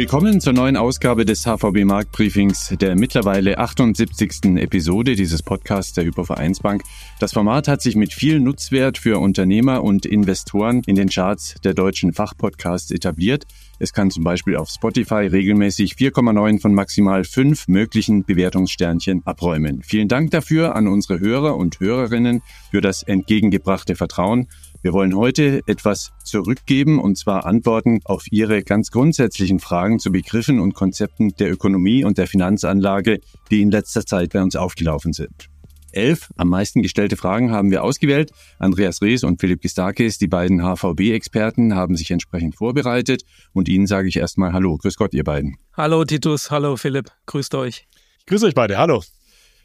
Willkommen zur neuen Ausgabe des HVB Marktbriefings, der mittlerweile 78. Episode dieses Podcasts der Hypovereinsbank. Das Format hat sich mit viel Nutzwert für Unternehmer und Investoren in den Charts der deutschen Fachpodcasts etabliert. Es kann zum Beispiel auf Spotify regelmäßig 4,9 von maximal 5 möglichen Bewertungssternchen abräumen. Vielen Dank dafür an unsere Hörer und Hörerinnen für das entgegengebrachte Vertrauen. Wir wollen heute etwas zurückgeben und zwar Antworten auf Ihre ganz grundsätzlichen Fragen zu Begriffen und Konzepten der Ökonomie und der Finanzanlage, die in letzter Zeit bei uns aufgelaufen sind. Elf am meisten gestellte Fragen haben wir ausgewählt. Andreas Rees und Philipp Gistakis, die beiden HVB-Experten, haben sich entsprechend vorbereitet. Und Ihnen sage ich erstmal Hallo. Grüß Gott, ihr beiden. Hallo Titus, hallo Philipp. Grüßt euch. Grüß euch beide. Hallo.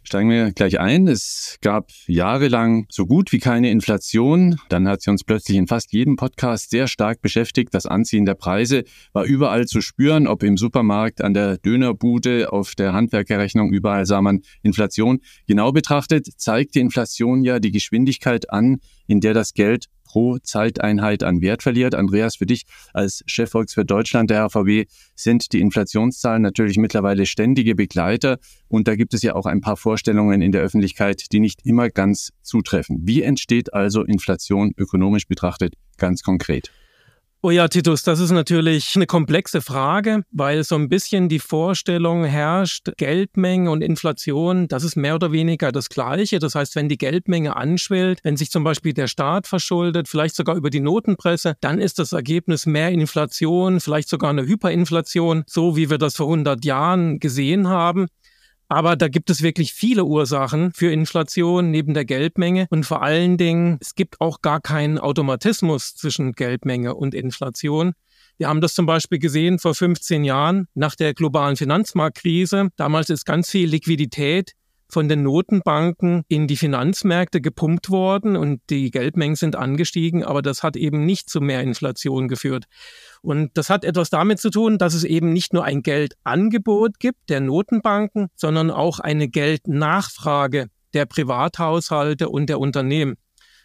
Steigen wir gleich ein. Es gab jahrelang so gut wie keine Inflation. Dann hat sie uns plötzlich in fast jedem Podcast sehr stark beschäftigt. Das Anziehen der Preise war überall zu spüren, ob im Supermarkt, an der Dönerbude, auf der Handwerkerrechnung, überall sah man Inflation. Genau betrachtet zeigt die Inflation ja die Geschwindigkeit an, in der das Geld pro Zeiteinheit an Wert verliert. Andreas, für dich als Chefvolkswirt Deutschland der HVB sind die Inflationszahlen natürlich mittlerweile ständige Begleiter und da gibt es ja auch ein paar Vorstellungen in der Öffentlichkeit, die nicht immer ganz zutreffen. Wie entsteht also Inflation ökonomisch betrachtet ganz konkret? Oh ja, Titus, das ist natürlich eine komplexe Frage, weil so ein bisschen die Vorstellung herrscht, Geldmenge und Inflation, das ist mehr oder weniger das Gleiche. Das heißt, wenn die Geldmenge anschwillt, wenn sich zum Beispiel der Staat verschuldet, vielleicht sogar über die Notenpresse, dann ist das Ergebnis mehr Inflation, vielleicht sogar eine Hyperinflation, so wie wir das vor 100 Jahren gesehen haben. Aber da gibt es wirklich viele Ursachen für Inflation neben der Geldmenge. Und vor allen Dingen, es gibt auch gar keinen Automatismus zwischen Geldmenge und Inflation. Wir haben das zum Beispiel gesehen vor 15 Jahren nach der globalen Finanzmarktkrise. Damals ist ganz viel Liquidität von den Notenbanken in die Finanzmärkte gepumpt worden und die Geldmengen sind angestiegen, aber das hat eben nicht zu mehr Inflation geführt. Und das hat etwas damit zu tun, dass es eben nicht nur ein Geldangebot gibt der Notenbanken, sondern auch eine Geldnachfrage der Privathaushalte und der Unternehmen.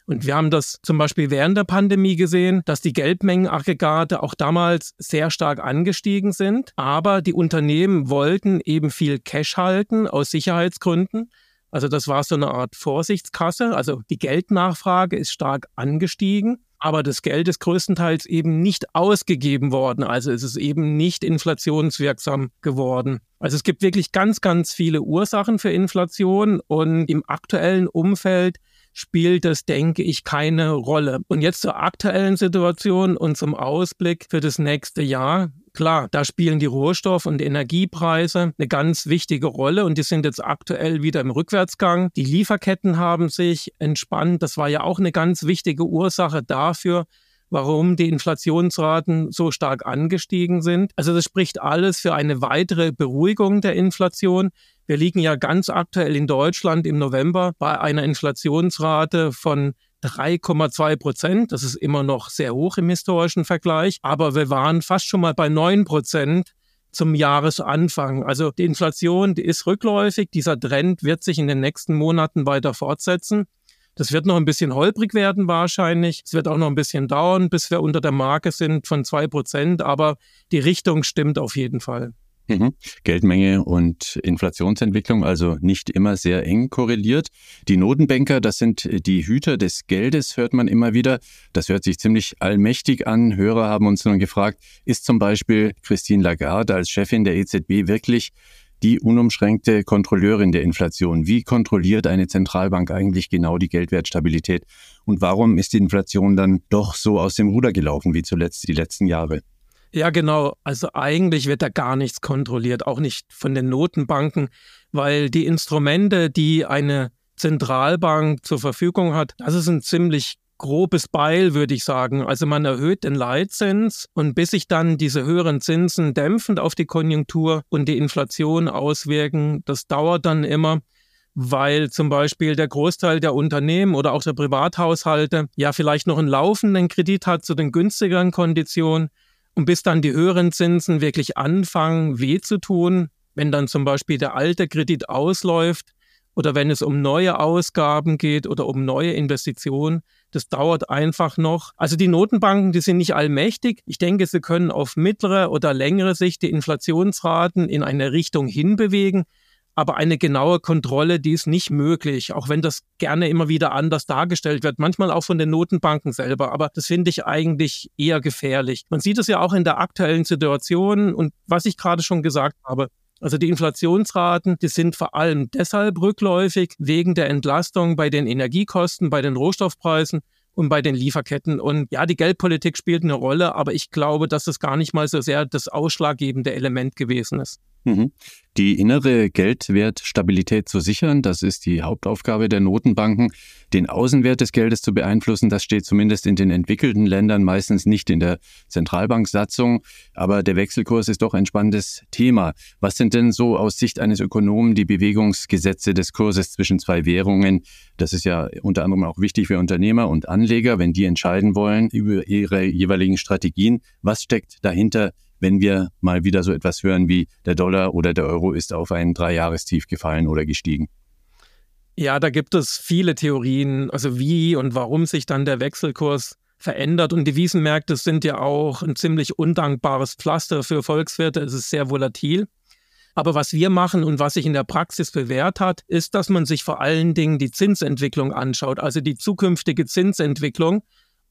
Und wir haben das zum Beispiel während der Pandemie gesehen, dass die Geldmengenaggregate auch damals sehr stark angestiegen sind. Aber die Unternehmen wollten eben viel Cash halten aus Sicherheitsgründen. Also das war so eine Art Vorsichtskasse. Also die Geldnachfrage ist stark angestiegen aber das Geld ist größtenteils eben nicht ausgegeben worden. Also es ist eben nicht inflationswirksam geworden. Also es gibt wirklich ganz, ganz viele Ursachen für Inflation und im aktuellen Umfeld spielt das, denke ich, keine Rolle. Und jetzt zur aktuellen Situation und zum Ausblick für das nächste Jahr. Klar, da spielen die Rohstoff- und Energiepreise eine ganz wichtige Rolle und die sind jetzt aktuell wieder im Rückwärtsgang. Die Lieferketten haben sich entspannt. Das war ja auch eine ganz wichtige Ursache dafür, warum die Inflationsraten so stark angestiegen sind. Also das spricht alles für eine weitere Beruhigung der Inflation. Wir liegen ja ganz aktuell in Deutschland im November bei einer Inflationsrate von 3,2 Prozent. Das ist immer noch sehr hoch im historischen Vergleich, aber wir waren fast schon mal bei 9 Prozent zum Jahresanfang. Also die Inflation, die ist rückläufig. Dieser Trend wird sich in den nächsten Monaten weiter fortsetzen. Das wird noch ein bisschen holprig werden wahrscheinlich. Es wird auch noch ein bisschen dauern, bis wir unter der Marke sind von zwei Prozent. Aber die Richtung stimmt auf jeden Fall. Mhm. Geldmenge und Inflationsentwicklung also nicht immer sehr eng korreliert. Die Notenbanker, das sind die Hüter des Geldes, hört man immer wieder. Das hört sich ziemlich allmächtig an. Hörer haben uns nun gefragt, ist zum Beispiel Christine Lagarde als Chefin der EZB wirklich die unumschränkte Kontrolleurin der Inflation? Wie kontrolliert eine Zentralbank eigentlich genau die Geldwertstabilität? Und warum ist die Inflation dann doch so aus dem Ruder gelaufen wie zuletzt die letzten Jahre? Ja, genau. Also eigentlich wird da gar nichts kontrolliert, auch nicht von den Notenbanken, weil die Instrumente, die eine Zentralbank zur Verfügung hat, das ist ein ziemlich grobes Beil, würde ich sagen. Also man erhöht den Leitzins und bis sich dann diese höheren Zinsen dämpfend auf die Konjunktur und die Inflation auswirken, das dauert dann immer weil zum Beispiel der Großteil der Unternehmen oder auch der Privathaushalte ja vielleicht noch einen laufenden Kredit hat zu den günstigeren Konditionen und bis dann die höheren Zinsen wirklich anfangen, weh zu tun, wenn dann zum Beispiel der alte Kredit ausläuft oder wenn es um neue Ausgaben geht oder um neue Investitionen. Das dauert einfach noch. Also die Notenbanken, die sind nicht allmächtig. Ich denke, sie können auf mittlere oder längere Sicht die Inflationsraten in eine Richtung hinbewegen. Aber eine genaue Kontrolle, die ist nicht möglich, auch wenn das gerne immer wieder anders dargestellt wird, manchmal auch von den Notenbanken selber. Aber das finde ich eigentlich eher gefährlich. Man sieht es ja auch in der aktuellen Situation und was ich gerade schon gesagt habe. Also die Inflationsraten, die sind vor allem deshalb rückläufig wegen der Entlastung bei den Energiekosten, bei den Rohstoffpreisen und bei den Lieferketten. Und ja, die Geldpolitik spielt eine Rolle, aber ich glaube, dass es gar nicht mal so sehr das ausschlaggebende Element gewesen ist. Mhm. Die innere Geldwertstabilität zu sichern, das ist die Hauptaufgabe der Notenbanken. Den Außenwert des Geldes zu beeinflussen, das steht zumindest in den entwickelten Ländern meistens nicht in der Zentralbanksatzung. Aber der Wechselkurs ist doch ein spannendes Thema. Was sind denn so aus Sicht eines Ökonomen die Bewegungsgesetze des Kurses zwischen zwei Währungen? Das ist ja unter anderem auch wichtig für Unternehmer und Anleger, wenn die entscheiden wollen über ihre jeweiligen Strategien. Was steckt dahinter? Wenn wir mal wieder so etwas hören wie der Dollar oder der Euro ist auf ein Dreijahrestief gefallen oder gestiegen? Ja, da gibt es viele Theorien, also wie und warum sich dann der Wechselkurs verändert. Und Devisenmärkte sind ja auch ein ziemlich undankbares Pflaster für Volkswirte. Es ist sehr volatil. Aber was wir machen und was sich in der Praxis bewährt hat, ist, dass man sich vor allen Dingen die Zinsentwicklung anschaut, also die zukünftige Zinsentwicklung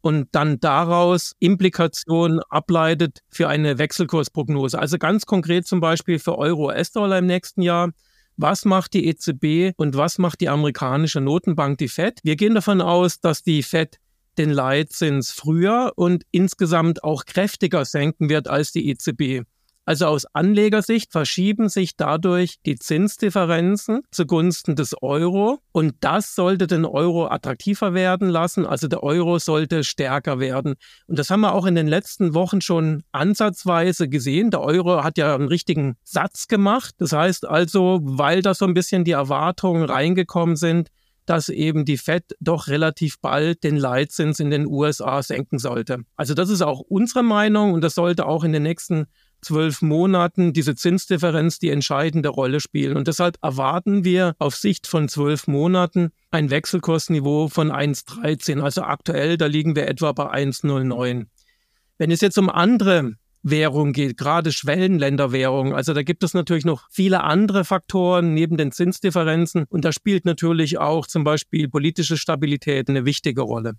und dann daraus Implikationen ableitet für eine Wechselkursprognose. Also ganz konkret zum Beispiel für Euro-US-Dollar im nächsten Jahr. Was macht die EZB und was macht die amerikanische Notenbank, die Fed? Wir gehen davon aus, dass die Fed den Leitzins früher und insgesamt auch kräftiger senken wird als die EZB. Also aus Anlegersicht verschieben sich dadurch die Zinsdifferenzen zugunsten des Euro und das sollte den Euro attraktiver werden lassen. Also der Euro sollte stärker werden. Und das haben wir auch in den letzten Wochen schon ansatzweise gesehen. Der Euro hat ja einen richtigen Satz gemacht. Das heißt also, weil da so ein bisschen die Erwartungen reingekommen sind, dass eben die Fed doch relativ bald den Leitzins in den USA senken sollte. Also das ist auch unsere Meinung und das sollte auch in den nächsten zwölf Monaten diese Zinsdifferenz die entscheidende Rolle spielen. Und deshalb erwarten wir auf Sicht von zwölf Monaten ein Wechselkursniveau von 1,13. Also aktuell, da liegen wir etwa bei 1,09. Wenn es jetzt um andere Währung geht, gerade Schwellenländerwährung. Also da gibt es natürlich noch viele andere Faktoren neben den Zinsdifferenzen und da spielt natürlich auch zum Beispiel politische Stabilität eine wichtige Rolle.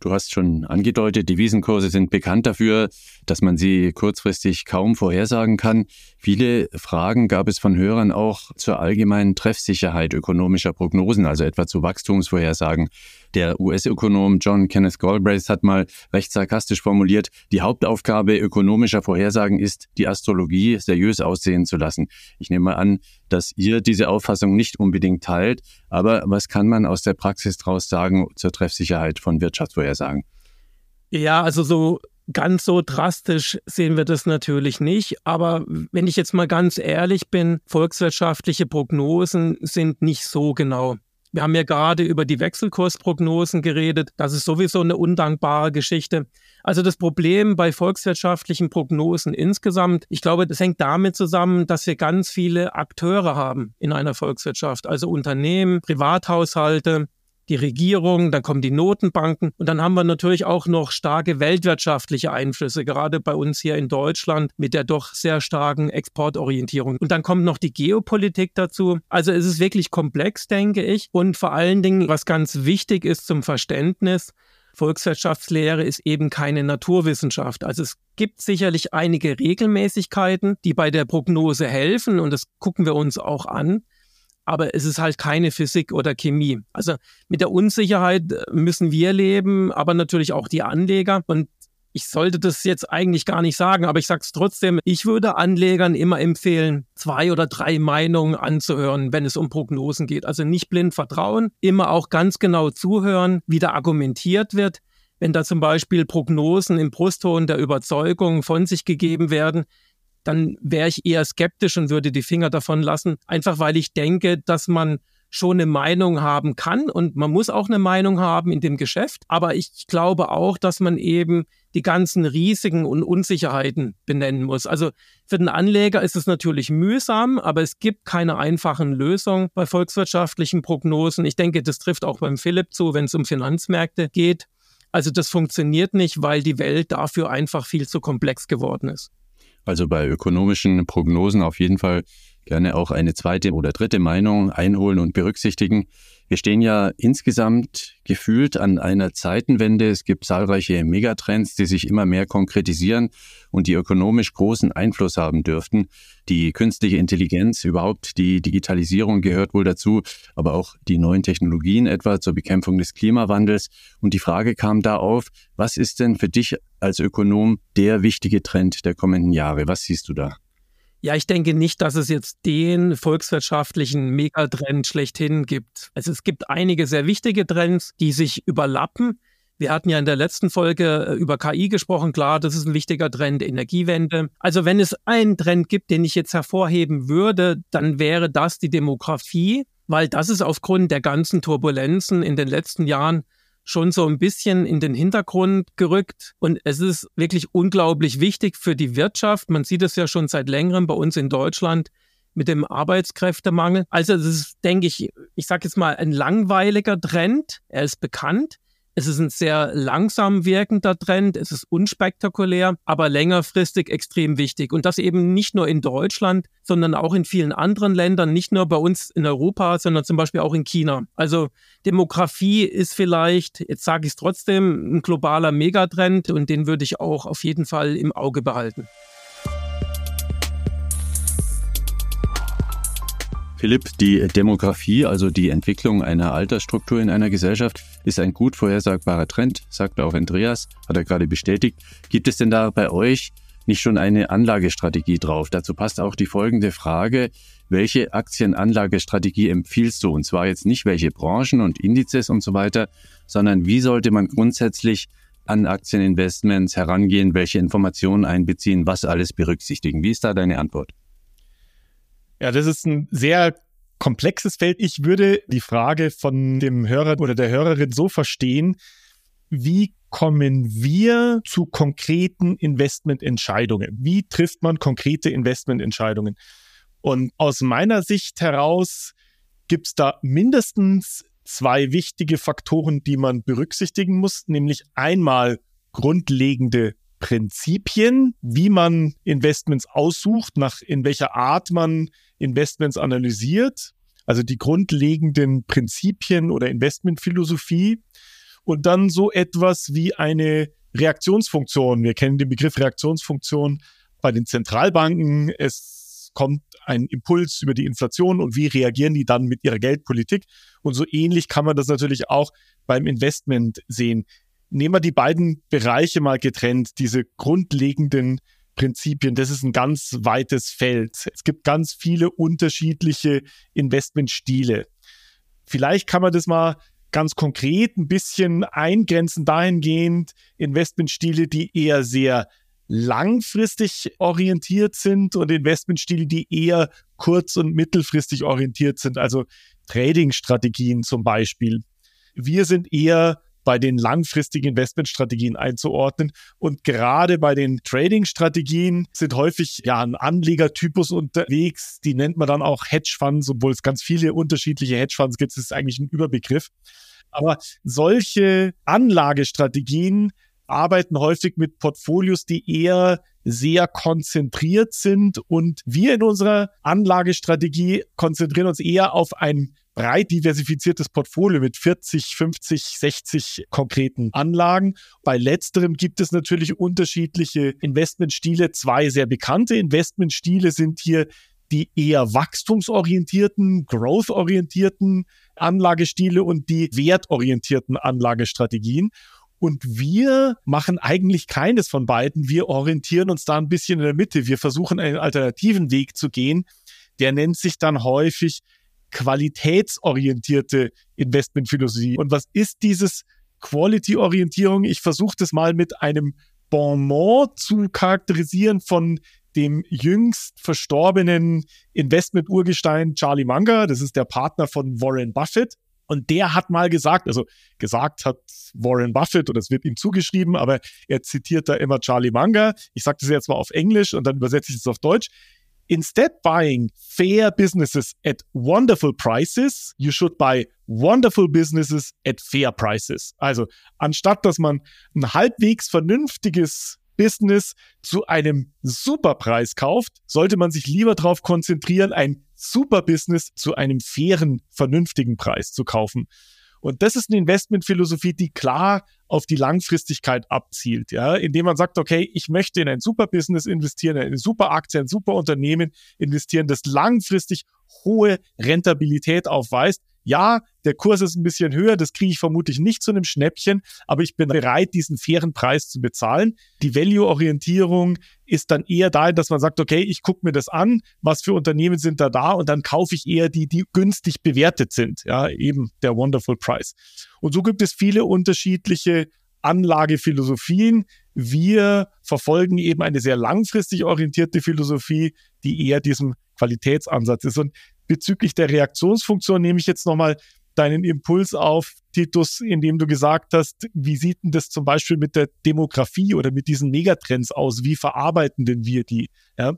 Du hast schon angedeutet, die Wiesenkurse sind bekannt dafür, dass man sie kurzfristig kaum vorhersagen kann. Viele Fragen gab es von Hörern auch zur allgemeinen Treffsicherheit ökonomischer Prognosen, also etwa zu Wachstumsvorhersagen. Der US-Ökonom John Kenneth Galbraith hat mal recht sarkastisch formuliert, die Hauptaufgabe ökonomischer Vorhersagen ist, die Astrologie seriös aussehen zu lassen. Ich nehme an, dass ihr diese Auffassung nicht unbedingt teilt, aber was kann man aus der Praxis daraus sagen zur Treffsicherheit von Wirtschaftsvorhersagen? Ja, also so ganz so drastisch sehen wir das natürlich nicht. Aber wenn ich jetzt mal ganz ehrlich bin, volkswirtschaftliche Prognosen sind nicht so genau. Wir haben ja gerade über die Wechselkursprognosen geredet. Das ist sowieso eine undankbare Geschichte. Also das Problem bei volkswirtschaftlichen Prognosen insgesamt, ich glaube, das hängt damit zusammen, dass wir ganz viele Akteure haben in einer Volkswirtschaft, also Unternehmen, Privathaushalte, die Regierung, dann kommen die Notenbanken und dann haben wir natürlich auch noch starke weltwirtschaftliche Einflüsse, gerade bei uns hier in Deutschland mit der doch sehr starken Exportorientierung. Und dann kommt noch die Geopolitik dazu. Also es ist wirklich komplex, denke ich. Und vor allen Dingen, was ganz wichtig ist zum Verständnis, Volkswirtschaftslehre ist eben keine Naturwissenschaft. Also es gibt sicherlich einige Regelmäßigkeiten, die bei der Prognose helfen und das gucken wir uns auch an aber es ist halt keine Physik oder Chemie. Also mit der Unsicherheit äh, müssen wir leben, aber natürlich auch die Anleger. Und ich sollte das jetzt eigentlich gar nicht sagen, aber ich sage es trotzdem. Ich würde Anlegern immer empfehlen, zwei oder drei Meinungen anzuhören, wenn es um Prognosen geht. Also nicht blind vertrauen, immer auch ganz genau zuhören, wie da argumentiert wird. Wenn da zum Beispiel Prognosen im Brustton der Überzeugung von sich gegeben werden, dann wäre ich eher skeptisch und würde die Finger davon lassen, einfach weil ich denke, dass man schon eine Meinung haben kann und man muss auch eine Meinung haben in dem Geschäft. Aber ich glaube auch, dass man eben die ganzen Risiken und Unsicherheiten benennen muss. Also für den Anleger ist es natürlich mühsam, aber es gibt keine einfachen Lösungen bei volkswirtschaftlichen Prognosen. Ich denke, das trifft auch beim Philipp zu, wenn es um Finanzmärkte geht. Also das funktioniert nicht, weil die Welt dafür einfach viel zu komplex geworden ist. Also bei ökonomischen Prognosen auf jeden Fall gerne auch eine zweite oder dritte Meinung einholen und berücksichtigen. Wir stehen ja insgesamt gefühlt an einer Zeitenwende. Es gibt zahlreiche Megatrends, die sich immer mehr konkretisieren und die ökonomisch großen Einfluss haben dürften. Die künstliche Intelligenz, überhaupt die Digitalisierung gehört wohl dazu, aber auch die neuen Technologien etwa zur Bekämpfung des Klimawandels. Und die Frage kam da auf, was ist denn für dich als Ökonom der wichtige Trend der kommenden Jahre? Was siehst du da? Ja, ich denke nicht, dass es jetzt den volkswirtschaftlichen Megatrend schlechthin gibt. Also es gibt einige sehr wichtige Trends, die sich überlappen. Wir hatten ja in der letzten Folge äh, über KI gesprochen. Klar, das ist ein wichtiger Trend, Energiewende. Also wenn es einen Trend gibt, den ich jetzt hervorheben würde, dann wäre das die Demografie, weil das ist aufgrund der ganzen Turbulenzen in den letzten Jahren schon so ein bisschen in den Hintergrund gerückt. Und es ist wirklich unglaublich wichtig für die Wirtschaft. Man sieht es ja schon seit längerem bei uns in Deutschland mit dem Arbeitskräftemangel. Also es ist, denke ich, ich sage jetzt mal, ein langweiliger Trend. Er ist bekannt. Es ist ein sehr langsam wirkender Trend, es ist unspektakulär, aber längerfristig extrem wichtig. Und das eben nicht nur in Deutschland, sondern auch in vielen anderen Ländern, nicht nur bei uns in Europa, sondern zum Beispiel auch in China. Also Demografie ist vielleicht, jetzt sage ich es trotzdem, ein globaler Megatrend und den würde ich auch auf jeden Fall im Auge behalten. Philipp, die Demografie, also die Entwicklung einer Altersstruktur in einer Gesellschaft, ist ein gut vorhersagbarer Trend, sagt auch Andreas, hat er gerade bestätigt. Gibt es denn da bei euch nicht schon eine Anlagestrategie drauf? Dazu passt auch die folgende Frage. Welche Aktienanlagestrategie empfiehlst du? Und zwar jetzt nicht welche Branchen und Indizes und so weiter, sondern wie sollte man grundsätzlich an Aktieninvestments herangehen, welche Informationen einbeziehen, was alles berücksichtigen? Wie ist da deine Antwort? Ja, das ist ein sehr komplexes Feld. Ich würde die Frage von dem Hörer oder der Hörerin so verstehen, wie kommen wir zu konkreten Investmententscheidungen? Wie trifft man konkrete Investmententscheidungen? Und aus meiner Sicht heraus gibt es da mindestens zwei wichtige Faktoren, die man berücksichtigen muss, nämlich einmal grundlegende Prinzipien, wie man Investments aussucht, nach in welcher Art man Investments analysiert, also die grundlegenden Prinzipien oder Investmentphilosophie und dann so etwas wie eine Reaktionsfunktion. Wir kennen den Begriff Reaktionsfunktion bei den Zentralbanken. Es kommt ein Impuls über die Inflation und wie reagieren die dann mit ihrer Geldpolitik? Und so ähnlich kann man das natürlich auch beim Investment sehen. Nehmen wir die beiden Bereiche mal getrennt, diese grundlegenden Prinzipien, das ist ein ganz weites Feld. Es gibt ganz viele unterschiedliche Investmentstile. Vielleicht kann man das mal ganz konkret ein bisschen eingrenzen dahingehend Investmentstile, die eher sehr langfristig orientiert sind und Investmentstile, die eher kurz- und mittelfristig orientiert sind, also Trading-Strategien zum Beispiel. Wir sind eher bei den langfristigen Investmentstrategien einzuordnen. Und gerade bei den Trading-Strategien sind häufig ja ein Anlegertypus unterwegs. Die nennt man dann auch Hedgefonds, obwohl es ganz viele unterschiedliche Hedgefonds gibt. Das ist eigentlich ein Überbegriff. Aber solche Anlagestrategien arbeiten häufig mit Portfolios, die eher sehr konzentriert sind und wir in unserer Anlagestrategie konzentrieren uns eher auf ein breit diversifiziertes Portfolio mit 40, 50, 60 konkreten Anlagen. Bei letzterem gibt es natürlich unterschiedliche Investmentstile. Zwei sehr bekannte Investmentstile sind hier die eher wachstumsorientierten, growth-orientierten Anlagestile und die wertorientierten Anlagestrategien. Und wir machen eigentlich keines von beiden. Wir orientieren uns da ein bisschen in der Mitte. Wir versuchen einen alternativen Weg zu gehen. Der nennt sich dann häufig qualitätsorientierte Investmentphilosophie. Und was ist dieses Quality-Orientierung? Ich versuche das mal mit einem Bonmot zu charakterisieren von dem jüngst verstorbenen Investment-Urgestein Charlie Munger. Das ist der Partner von Warren Buffett. Und der hat mal gesagt, also gesagt hat Warren Buffett oder es wird ihm zugeschrieben, aber er zitiert da immer Charlie Munger. Ich sage das jetzt mal auf Englisch und dann übersetze ich es auf Deutsch. Instead buying fair businesses at wonderful prices, you should buy wonderful businesses at fair prices. Also anstatt dass man ein halbwegs vernünftiges Business zu einem Superpreis kauft, sollte man sich lieber darauf konzentrieren, ein Superbusiness zu einem fairen, vernünftigen Preis zu kaufen. Und das ist eine Investmentphilosophie, die klar auf die Langfristigkeit abzielt, ja, indem man sagt, okay, ich möchte in ein Superbusiness investieren, in eine Superaktie, ein Superunternehmen investieren, das langfristig hohe Rentabilität aufweist, ja, der Kurs ist ein bisschen höher, das kriege ich vermutlich nicht zu einem Schnäppchen, aber ich bin bereit, diesen fairen Preis zu bezahlen. Die Value-Orientierung ist dann eher dahin, dass man sagt, okay, ich gucke mir das an, was für Unternehmen sind da da und dann kaufe ich eher die, die günstig bewertet sind. Ja, eben der Wonderful Price. Und so gibt es viele unterschiedliche Anlagephilosophien. Wir verfolgen eben eine sehr langfristig orientierte Philosophie, die eher diesem Qualitätsansatz ist. Und bezüglich der Reaktionsfunktion nehme ich jetzt nochmal deinen Impuls auf, Titus, indem du gesagt hast, wie sieht denn das zum Beispiel mit der Demografie oder mit diesen Megatrends aus? Wie verarbeiten denn wir die? Ja?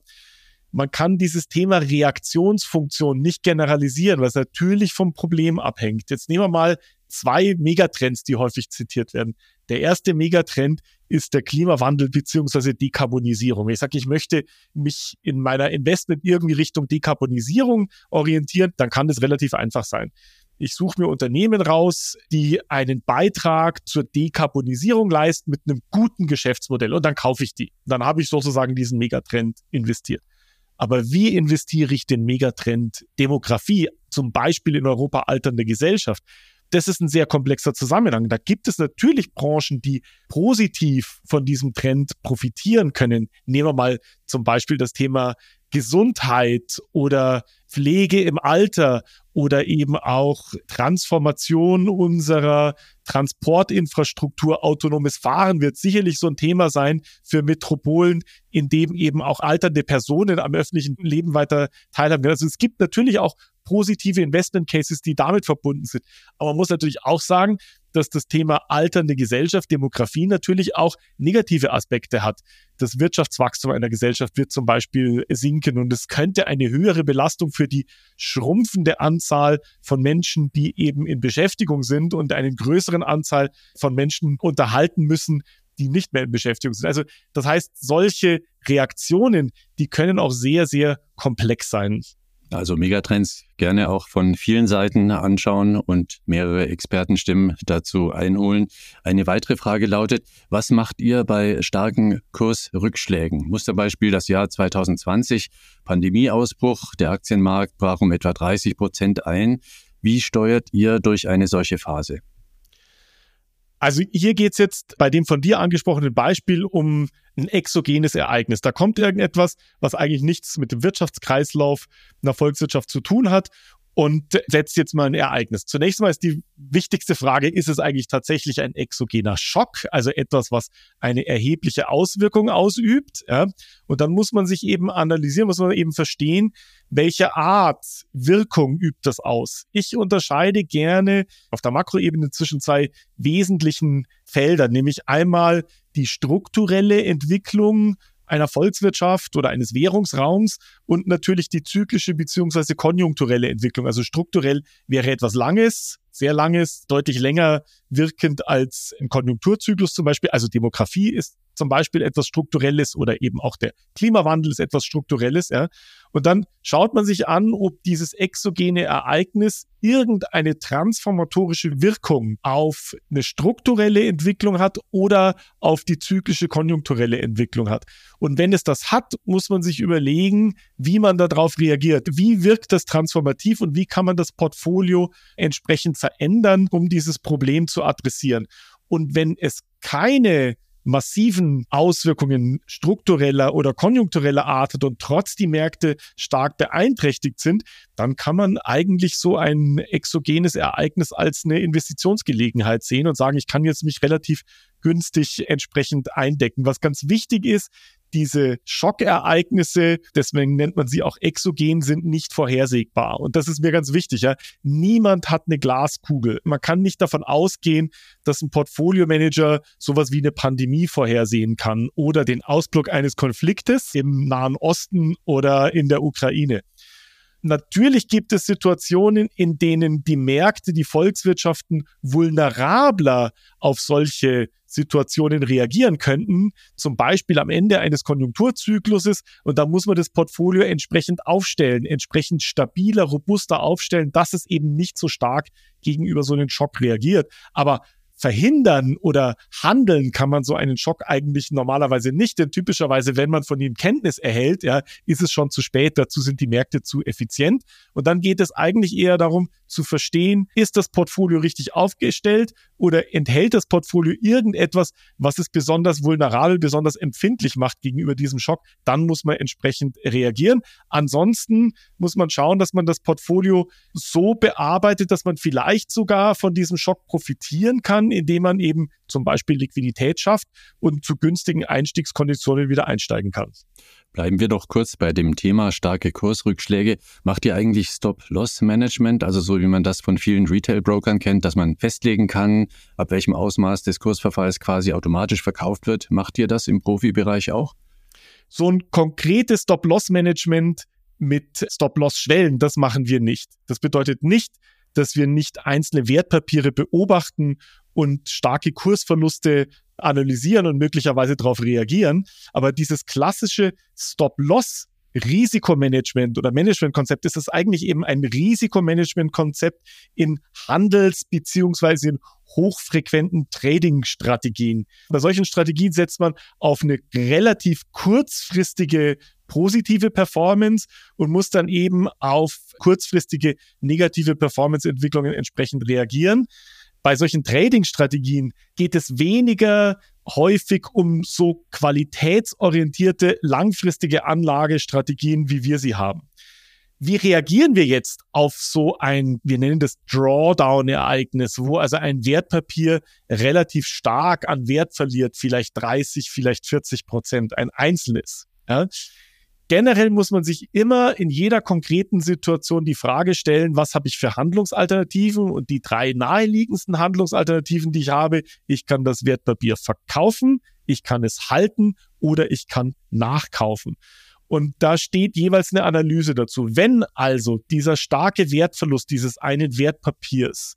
Man kann dieses Thema Reaktionsfunktion nicht generalisieren, was natürlich vom Problem abhängt. Jetzt nehmen wir mal zwei Megatrends, die häufig zitiert werden. Der erste Megatrend ist der Klimawandel beziehungsweise Dekarbonisierung. Ich sage, ich möchte mich in meiner Investment irgendwie Richtung Dekarbonisierung orientieren, dann kann das relativ einfach sein. Ich suche mir Unternehmen raus, die einen Beitrag zur Dekarbonisierung leisten mit einem guten Geschäftsmodell und dann kaufe ich die. Dann habe ich sozusagen diesen Megatrend investiert. Aber wie investiere ich den Megatrend Demografie, zum Beispiel in Europa alternde Gesellschaft? Das ist ein sehr komplexer Zusammenhang. Da gibt es natürlich Branchen, die positiv von diesem Trend profitieren können. Nehmen wir mal zum Beispiel das Thema Gesundheit oder Pflege im Alter oder eben auch Transformation unserer Transportinfrastruktur, autonomes Fahren wird sicherlich so ein Thema sein für Metropolen, in dem eben auch alternde Personen am öffentlichen Leben weiter teilhaben. Also es gibt natürlich auch positive Investment Cases, die damit verbunden sind. Aber man muss natürlich auch sagen, dass das Thema alternde Gesellschaft, Demografie natürlich auch negative Aspekte hat. Das Wirtschaftswachstum einer Gesellschaft wird zum Beispiel sinken und es könnte eine höhere Belastung für die schrumpfende Anzahl von Menschen, die eben in Beschäftigung sind und einen größeren Anzahl von Menschen unterhalten müssen, die nicht mehr in Beschäftigung sind. Also das heißt, solche Reaktionen, die können auch sehr, sehr komplex sein. Also Megatrends gerne auch von vielen Seiten anschauen und mehrere Expertenstimmen dazu einholen. Eine weitere Frage lautet, was macht ihr bei starken Kursrückschlägen? Musterbeispiel das Jahr 2020, Pandemieausbruch, der Aktienmarkt brach um etwa 30 Prozent ein. Wie steuert ihr durch eine solche Phase? Also hier geht's jetzt bei dem von dir angesprochenen Beispiel um ein exogenes Ereignis. Da kommt irgendetwas, was eigentlich nichts mit dem Wirtschaftskreislauf einer Volkswirtschaft zu tun hat und setzt jetzt mal ein Ereignis. Zunächst mal ist die wichtigste Frage, ist es eigentlich tatsächlich ein exogener Schock, also etwas, was eine erhebliche Auswirkung ausübt? Ja? Und dann muss man sich eben analysieren, muss man eben verstehen, welche Art Wirkung übt das aus. Ich unterscheide gerne auf der Makroebene zwischen zwei wesentlichen Feldern, nämlich einmal die strukturelle Entwicklung einer Volkswirtschaft oder eines Währungsraums und natürlich die zyklische beziehungsweise konjunkturelle Entwicklung. Also strukturell wäre etwas Langes, sehr langes, deutlich länger wirkend als ein Konjunkturzyklus zum Beispiel. Also Demografie ist zum Beispiel etwas Strukturelles oder eben auch der Klimawandel ist etwas Strukturelles. Ja. Und dann schaut man sich an, ob dieses exogene Ereignis irgendeine transformatorische Wirkung auf eine strukturelle Entwicklung hat oder auf die zyklische konjunkturelle Entwicklung hat. Und wenn es das hat, muss man sich überlegen, wie man darauf reagiert. Wie wirkt das transformativ und wie kann man das Portfolio entsprechend verändern, um dieses Problem zu adressieren. Und wenn es keine massiven Auswirkungen struktureller oder konjunktureller Art hat und trotz die Märkte stark beeinträchtigt sind, dann kann man eigentlich so ein exogenes Ereignis als eine Investitionsgelegenheit sehen und sagen, ich kann jetzt mich relativ günstig entsprechend eindecken. Was ganz wichtig ist, diese Schockereignisse, deswegen nennt man sie auch exogen, sind nicht vorhersehbar. Und das ist mir ganz wichtig. Ja. Niemand hat eine Glaskugel. Man kann nicht davon ausgehen, dass ein Portfolio-Manager sowas wie eine Pandemie vorhersehen kann oder den Ausbruch eines Konfliktes im Nahen Osten oder in der Ukraine. Natürlich gibt es Situationen, in denen die Märkte, die Volkswirtschaften vulnerabler auf solche Situationen reagieren könnten, zum Beispiel am Ende eines Konjunkturzykluses. Und da muss man das Portfolio entsprechend aufstellen, entsprechend stabiler, robuster aufstellen, dass es eben nicht so stark gegenüber so einem Schock reagiert. Aber verhindern oder handeln kann man so einen Schock eigentlich normalerweise nicht, denn typischerweise, wenn man von ihm Kenntnis erhält, ja, ist es schon zu spät, dazu sind die Märkte zu effizient und dann geht es eigentlich eher darum zu verstehen, ist das Portfolio richtig aufgestellt oder enthält das Portfolio irgendetwas, was es besonders vulnerabel, besonders empfindlich macht gegenüber diesem Schock, dann muss man entsprechend reagieren. Ansonsten muss man schauen, dass man das Portfolio so bearbeitet, dass man vielleicht sogar von diesem Schock profitieren kann indem man eben zum Beispiel Liquidität schafft und zu günstigen Einstiegskonditionen wieder einsteigen kann. Bleiben wir doch kurz bei dem Thema starke Kursrückschläge. Macht ihr eigentlich Stop-Loss-Management, also so wie man das von vielen Retail-Brokern kennt, dass man festlegen kann, ab welchem Ausmaß des Kursverfalls quasi automatisch verkauft wird? Macht ihr das im Profibereich auch? So ein konkretes Stop-Loss-Management mit Stop-Loss-Schwellen, das machen wir nicht. Das bedeutet nicht, dass wir nicht einzelne Wertpapiere beobachten und starke Kursverluste analysieren und möglicherweise darauf reagieren. Aber dieses klassische Stop-Loss Risikomanagement oder Managementkonzept ist es eigentlich eben ein Risikomanagementkonzept in Handels- beziehungsweise in hochfrequenten Trading-Strategien. Bei solchen Strategien setzt man auf eine relativ kurzfristige positive Performance und muss dann eben auf kurzfristige negative Performance-Entwicklungen entsprechend reagieren bei solchen Trading-Strategien geht es weniger häufig um so qualitätsorientierte, langfristige Anlagestrategien, wie wir sie haben. Wie reagieren wir jetzt auf so ein, wir nennen das Drawdown-Ereignis, wo also ein Wertpapier relativ stark an Wert verliert, vielleicht 30, vielleicht 40 Prozent, ein einzelnes? Ja? Generell muss man sich immer in jeder konkreten Situation die Frage stellen, was habe ich für Handlungsalternativen? Und die drei naheliegendsten Handlungsalternativen, die ich habe, ich kann das Wertpapier verkaufen, ich kann es halten oder ich kann nachkaufen. Und da steht jeweils eine Analyse dazu. Wenn also dieser starke Wertverlust dieses einen Wertpapiers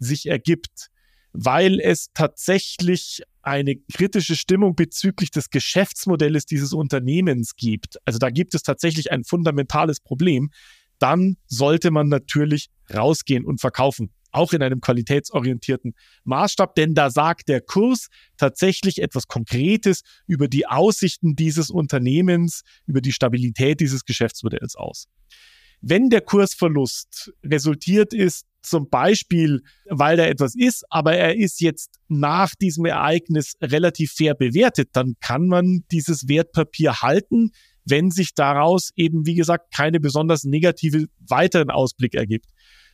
sich ergibt, weil es tatsächlich eine kritische Stimmung bezüglich des Geschäftsmodells dieses Unternehmens gibt, also da gibt es tatsächlich ein fundamentales Problem, dann sollte man natürlich rausgehen und verkaufen. Auch in einem qualitätsorientierten Maßstab, denn da sagt der Kurs tatsächlich etwas Konkretes über die Aussichten dieses Unternehmens, über die Stabilität dieses Geschäftsmodells aus. Wenn der Kursverlust resultiert ist zum Beispiel, weil da etwas ist, aber er ist jetzt nach diesem Ereignis relativ fair bewertet, dann kann man dieses Wertpapier halten, wenn sich daraus eben, wie gesagt, keine besonders negative weiteren Ausblick ergibt.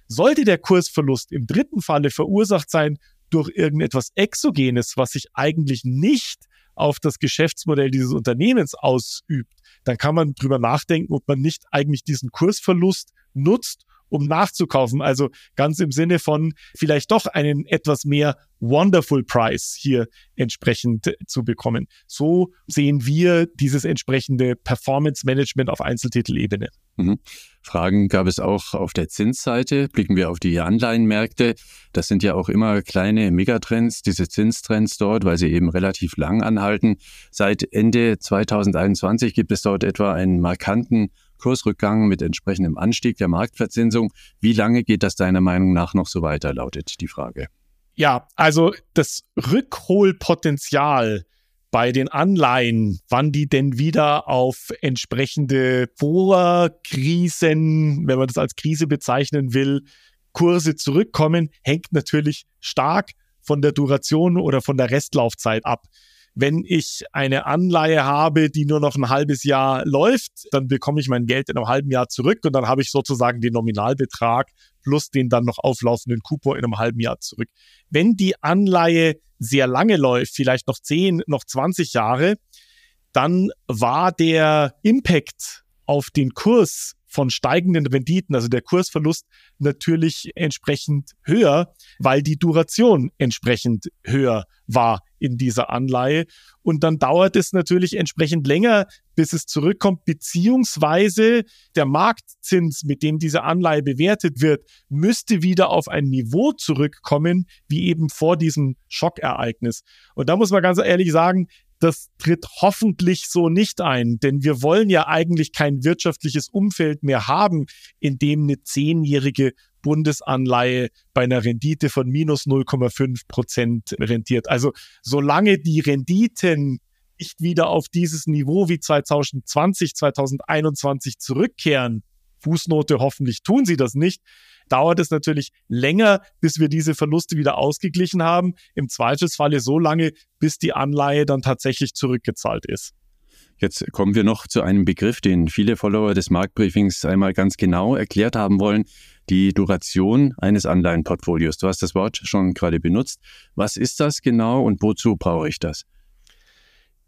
Sollte der Kursverlust im dritten Falle verursacht sein durch irgendetwas Exogenes, was sich eigentlich nicht auf das Geschäftsmodell dieses Unternehmens ausübt, dann kann man drüber nachdenken, ob man nicht eigentlich diesen Kursverlust nutzt, um nachzukaufen. Also ganz im Sinne von vielleicht doch einen etwas mehr Wonderful Price hier entsprechend zu bekommen. So sehen wir dieses entsprechende Performance Management auf Einzeltitelebene. Mhm. Fragen gab es auch auf der Zinsseite. Blicken wir auf die Anleihenmärkte. Das sind ja auch immer kleine Megatrends, diese Zinstrends dort, weil sie eben relativ lang anhalten. Seit Ende 2021 gibt es dort etwa einen markanten Kursrückgang mit entsprechendem Anstieg der Marktverzinsung. Wie lange geht das deiner Meinung nach noch so weiter, lautet die Frage. Ja, also das Rückholpotenzial bei den Anleihen, wann die denn wieder auf entsprechende Vorkrisen, wenn man das als Krise bezeichnen will, Kurse zurückkommen, hängt natürlich stark von der Duration oder von der Restlaufzeit ab. Wenn ich eine Anleihe habe, die nur noch ein halbes Jahr läuft, dann bekomme ich mein Geld in einem halben Jahr zurück und dann habe ich sozusagen den Nominalbetrag plus den dann noch auflaufenden Coupon in einem halben Jahr zurück. Wenn die Anleihe sehr lange läuft, vielleicht noch 10, noch 20 Jahre, dann war der Impact auf den Kurs von steigenden Renditen, also der Kursverlust natürlich entsprechend höher, weil die Duration entsprechend höher war in dieser Anleihe. Und dann dauert es natürlich entsprechend länger, bis es zurückkommt, beziehungsweise der Marktzins, mit dem diese Anleihe bewertet wird, müsste wieder auf ein Niveau zurückkommen, wie eben vor diesem Schockereignis. Und da muss man ganz ehrlich sagen, das tritt hoffentlich so nicht ein, denn wir wollen ja eigentlich kein wirtschaftliches Umfeld mehr haben, in dem eine zehnjährige Bundesanleihe bei einer Rendite von minus 0,5 Prozent rentiert. Also solange die Renditen nicht wieder auf dieses Niveau wie 2020, 2021 zurückkehren, Fußnote, hoffentlich tun sie das nicht, dauert es natürlich länger, bis wir diese Verluste wieder ausgeglichen haben. Im Zweifelsfalle so lange, bis die Anleihe dann tatsächlich zurückgezahlt ist. Jetzt kommen wir noch zu einem Begriff, den viele Follower des Marktbriefings einmal ganz genau erklärt haben wollen. Die Duration eines Anleihenportfolios. Du hast das Wort schon gerade benutzt. Was ist das genau und wozu brauche ich das?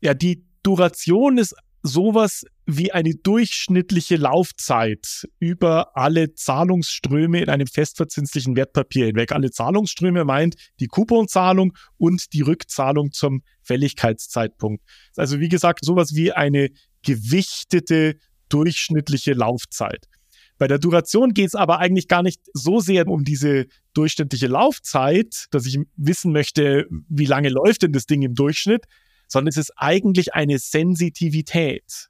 Ja, die Duration ist sowas wie eine durchschnittliche Laufzeit über alle Zahlungsströme in einem festverzinslichen Wertpapier hinweg. Alle Zahlungsströme meint die Couponzahlung und die Rückzahlung zum Fälligkeitszeitpunkt. Also wie gesagt, sowas wie eine gewichtete durchschnittliche Laufzeit. Bei der Duration geht es aber eigentlich gar nicht so sehr um diese durchschnittliche Laufzeit, dass ich wissen möchte, wie lange läuft denn das Ding im Durchschnitt, sondern es ist eigentlich eine Sensitivität.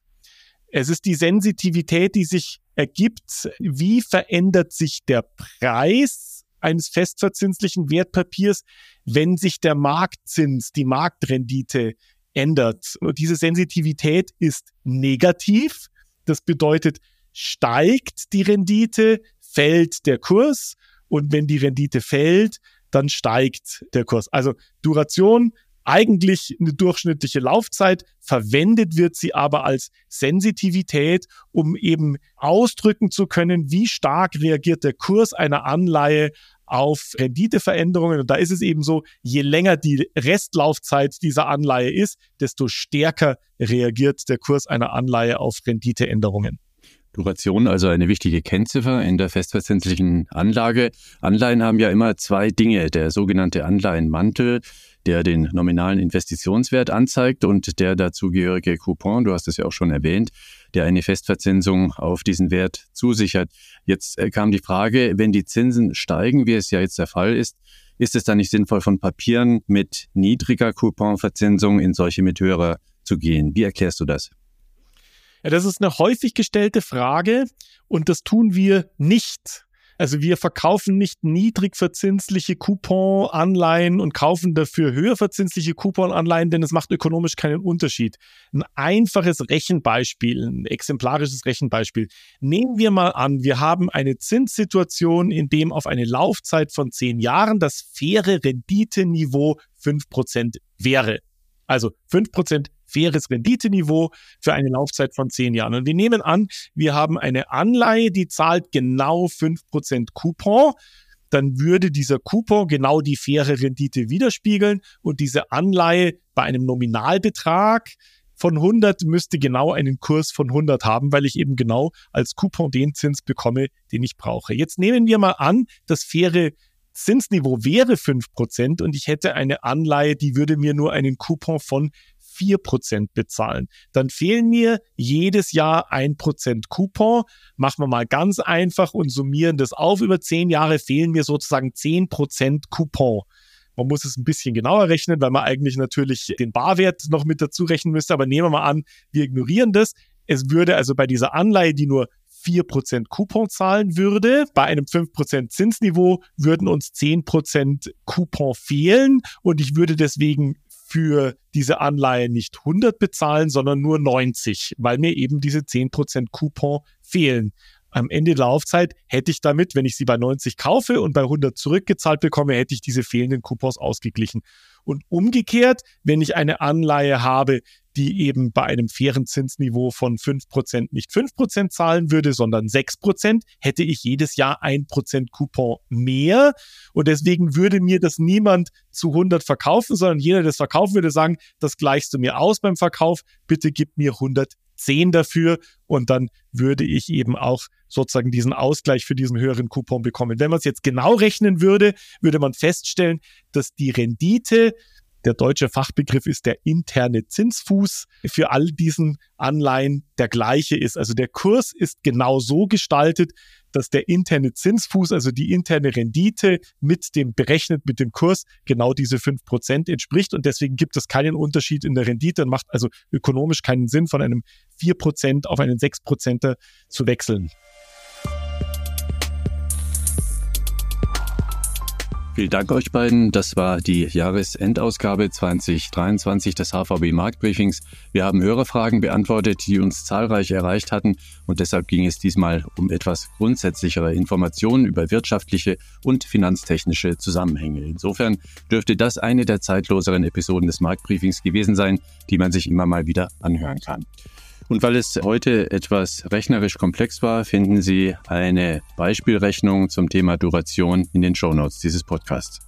Es ist die Sensitivität, die sich ergibt, wie verändert sich der Preis eines festverzinslichen Wertpapiers, wenn sich der Marktzins, die Marktrendite ändert. Und diese Sensitivität ist negativ. Das bedeutet, steigt die Rendite, fällt der Kurs. Und wenn die Rendite fällt, dann steigt der Kurs. Also Duration eigentlich eine durchschnittliche Laufzeit, verwendet wird sie aber als Sensitivität, um eben ausdrücken zu können, wie stark reagiert der Kurs einer Anleihe auf Renditeveränderungen. Und da ist es eben so, je länger die Restlaufzeit dieser Anleihe ist, desto stärker reagiert der Kurs einer Anleihe auf Renditeänderungen. Duration, also eine wichtige Kennziffer in der festverzinslichen Anlage. Anleihen haben ja immer zwei Dinge. Der sogenannte Anleihenmantel, der den nominalen Investitionswert anzeigt und der dazugehörige Coupon, du hast es ja auch schon erwähnt, der eine Festverzinsung auf diesen Wert zusichert. Jetzt äh, kam die Frage, wenn die Zinsen steigen, wie es ja jetzt der Fall ist, ist es dann nicht sinnvoll, von Papieren mit niedriger Couponverzinsung in solche mit höherer zu gehen? Wie erklärst du das? Ja, das ist eine häufig gestellte Frage und das tun wir nicht. Also wir verkaufen nicht niedrig verzinsliche Couponanleihen und kaufen dafür höher verzinsliche Couponanleihen, denn es macht ökonomisch keinen Unterschied. Ein einfaches Rechenbeispiel, ein exemplarisches Rechenbeispiel. Nehmen wir mal an, wir haben eine Zinssituation, in dem auf eine Laufzeit von zehn Jahren das faire Renditeniveau fünf Prozent wäre. Also fünf Prozent faires Renditeniveau für eine Laufzeit von zehn Jahren. Und wir nehmen an, wir haben eine Anleihe, die zahlt genau fünf Prozent Coupon dann würde dieser Coupon genau die faire Rendite widerspiegeln und diese Anleihe bei einem Nominalbetrag von 100 müsste genau einen Kurs von 100 haben, weil ich eben genau als Coupon den Zins bekomme, den ich brauche. Jetzt nehmen wir mal an, das faire Zinsniveau wäre 5% und ich hätte eine Anleihe, die würde mir nur einen Coupon von 4% bezahlen. Dann fehlen mir jedes Jahr 1% Coupon. Machen wir mal ganz einfach und summieren das auf. Über 10 Jahre fehlen mir sozusagen 10% Coupon. Man muss es ein bisschen genauer rechnen, weil man eigentlich natürlich den Barwert noch mit dazu rechnen müsste. Aber nehmen wir mal an, wir ignorieren das. Es würde also bei dieser Anleihe, die nur 4% Coupon zahlen würde. Bei einem 5% Zinsniveau würden uns 10% Coupon fehlen und ich würde deswegen für diese Anleihe nicht 100 bezahlen, sondern nur 90, weil mir eben diese 10% Coupon fehlen. am Ende der Laufzeit hätte ich damit, wenn ich sie bei 90 kaufe und bei 100 zurückgezahlt bekomme, hätte ich diese fehlenden Coupons ausgeglichen. Und umgekehrt, wenn ich eine Anleihe habe, die eben bei einem fairen Zinsniveau von 5% nicht 5% zahlen würde, sondern 6%, hätte ich jedes Jahr 1% Coupon mehr. Und deswegen würde mir das niemand zu 100 verkaufen, sondern jeder, der das verkaufen würde, sagen, das gleichst du mir aus beim Verkauf, bitte gib mir 110 dafür und dann würde ich eben auch sozusagen diesen Ausgleich für diesen höheren Coupon bekommen. Wenn man es jetzt genau rechnen würde, würde man feststellen, dass die Rendite der deutsche Fachbegriff ist der interne Zinsfuß für all diesen Anleihen der gleiche ist. Also der Kurs ist genau so gestaltet, dass der interne Zinsfuß, also die interne Rendite mit dem berechnet mit dem Kurs genau diese fünf Prozent entspricht. Und deswegen gibt es keinen Unterschied in der Rendite und macht also ökonomisch keinen Sinn, von einem vier Prozent auf einen sechs Prozenter zu wechseln. Vielen Dank euch beiden. Das war die Jahresendausgabe 2023 des HVB Marktbriefings. Wir haben Hörerfragen beantwortet, die uns zahlreich erreicht hatten und deshalb ging es diesmal um etwas grundsätzlichere Informationen über wirtschaftliche und finanztechnische Zusammenhänge. Insofern dürfte das eine der zeitloseren Episoden des Marktbriefings gewesen sein, die man sich immer mal wieder anhören kann. Und weil es heute etwas rechnerisch komplex war, finden Sie eine Beispielrechnung zum Thema Duration in den Shownotes dieses Podcasts.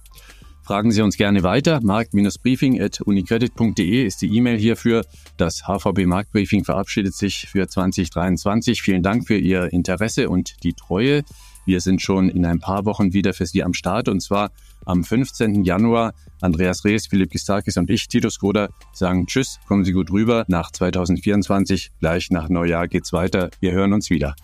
Fragen Sie uns gerne weiter. Markt-briefing.unicredit.de ist die E-Mail hierfür. Das HVB Marktbriefing verabschiedet sich für 2023. Vielen Dank für Ihr Interesse und die Treue. Wir sind schon in ein paar Wochen wieder für Sie am Start und zwar am 15. Januar. Andreas Rees, Philipp Gistakis und ich, Titus Skoda, sagen Tschüss, kommen Sie gut rüber. Nach 2024, gleich nach Neujahr geht's weiter. Wir hören uns wieder.